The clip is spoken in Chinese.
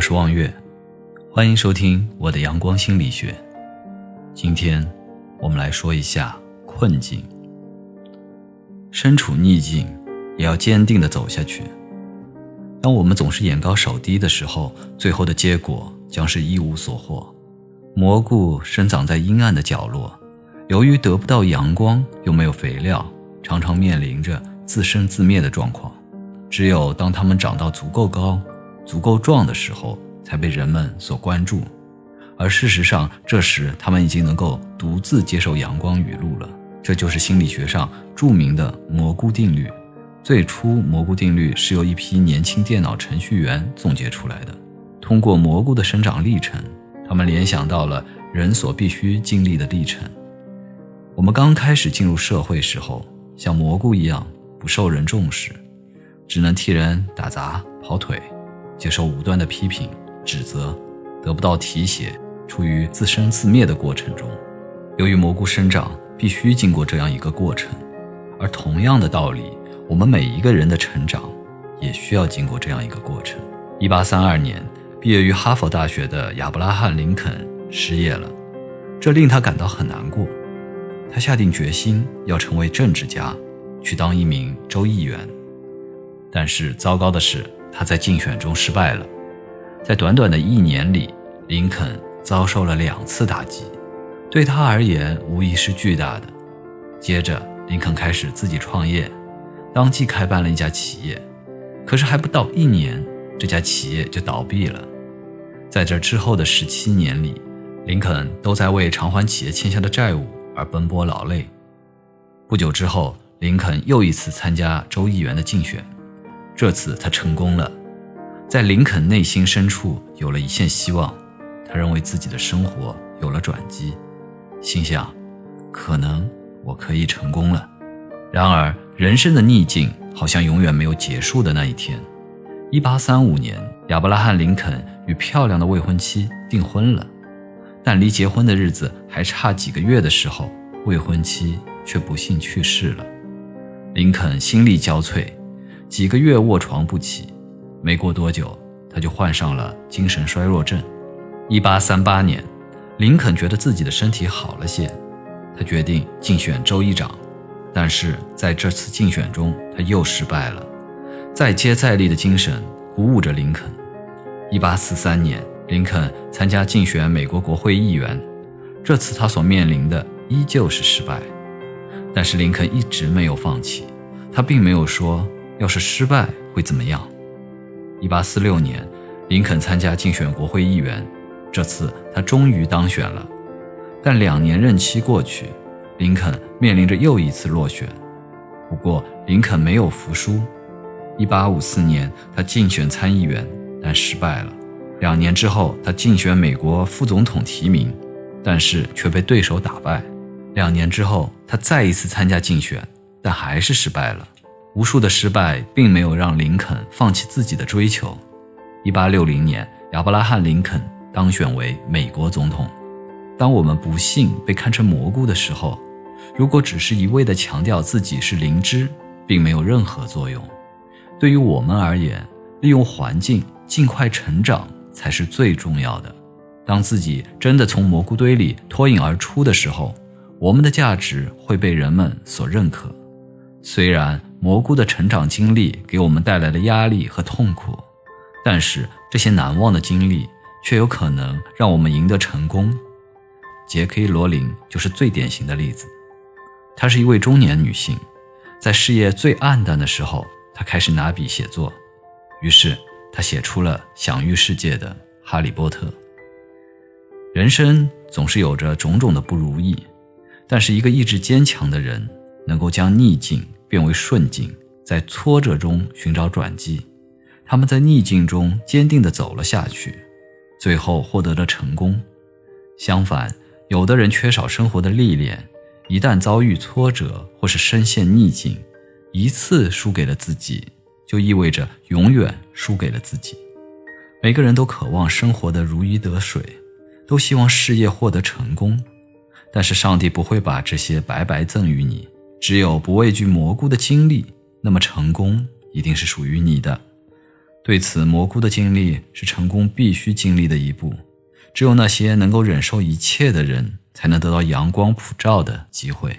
我是望月，欢迎收听我的阳光心理学。今天我们来说一下困境。身处逆境，也要坚定的走下去。当我们总是眼高手低的时候，最后的结果将是一无所获。蘑菇生长在阴暗的角落，由于得不到阳光，又没有肥料，常常面临着自生自灭的状况。只有当它们长到足够高、足够壮的时候，才被人们所关注。而事实上，这时他们已经能够独自接受阳光雨露了。这就是心理学上著名的蘑菇定律。最初，蘑菇定律是由一批年轻电脑程序员总结出来的。通过蘑菇的生长历程，他们联想到了人所必须经历的历程。我们刚开始进入社会时候，像蘑菇一样不受人重视，只能替人打杂、跑腿，接受无端的批评、指责，得不到提携，处于自生自灭的过程中。由于蘑菇生长，必须经过这样一个过程，而同样的道理，我们每一个人的成长也需要经过这样一个过程。一八三二年，毕业于哈佛大学的亚伯拉罕·林肯失业了，这令他感到很难过。他下定决心要成为政治家，去当一名州议员。但是糟糕的是，他在竞选中失败了。在短短的一年里，林肯遭受了两次打击。对他而言，无疑是巨大的。接着，林肯开始自己创业，当即开办了一家企业。可是还不到一年，这家企业就倒闭了。在这之后的十七年里，林肯都在为偿还企业欠下的债务而奔波劳累。不久之后，林肯又一次参加州议员的竞选，这次他成功了。在林肯内心深处有了一线希望，他认为自己的生活有了转机。心想，可能我可以成功了。然而，人生的逆境好像永远没有结束的那一天。一八三五年，亚伯拉罕·林肯与漂亮的未婚妻订婚了，但离结婚的日子还差几个月的时候，未婚妻却不幸去世了。林肯心力交瘁，几个月卧床不起。没过多久，他就患上了精神衰弱症。一八三八年。林肯觉得自己的身体好了些，他决定竞选州议长，但是在这次竞选中他又失败了。再接再厉的精神鼓舞着林肯。1843年，林肯参加竞选美国国会议员，这次他所面临的依旧是失败，但是林肯一直没有放弃，他并没有说要是失败会怎么样。1846年，林肯参加竞选国会议员。这次他终于当选了，但两年任期过去，林肯面临着又一次落选。不过林肯没有服输。1854年，他竞选参议员，但失败了。两年之后，他竞选美国副总统提名，但是却被对手打败。两年之后，他再一次参加竞选，但还是失败了。无数的失败并没有让林肯放弃自己的追求。1860年，亚伯拉罕·林肯。当选为美国总统。当我们不幸被看成蘑菇的时候，如果只是一味地强调自己是灵芝，并没有任何作用。对于我们而言，利用环境尽快成长才是最重要的。当自己真的从蘑菇堆里脱颖而出的时候，我们的价值会被人们所认可。虽然蘑菇的成长经历给我们带来了压力和痛苦，但是这些难忘的经历。却有可能让我们赢得成功。杰克·罗琳就是最典型的例子。她是一位中年女性，在事业最暗淡的时候，她开始拿笔写作，于是她写出了享誉世界的《哈利波特》。人生总是有着种种的不如意，但是一个意志坚强的人，能够将逆境变为顺境，在挫折中寻找转机。他们在逆境中坚定地走了下去。最后获得了成功。相反，有的人缺少生活的历练，一旦遭遇挫折或是深陷逆境，一次输给了自己，就意味着永远输给了自己。每个人都渴望生活的如鱼得水，都希望事业获得成功，但是上帝不会把这些白白赠予你。只有不畏惧蘑菇的经历，那么成功一定是属于你的。对此，蘑菇的经历是成功必须经历的一步。只有那些能够忍受一切的人，才能得到阳光普照的机会。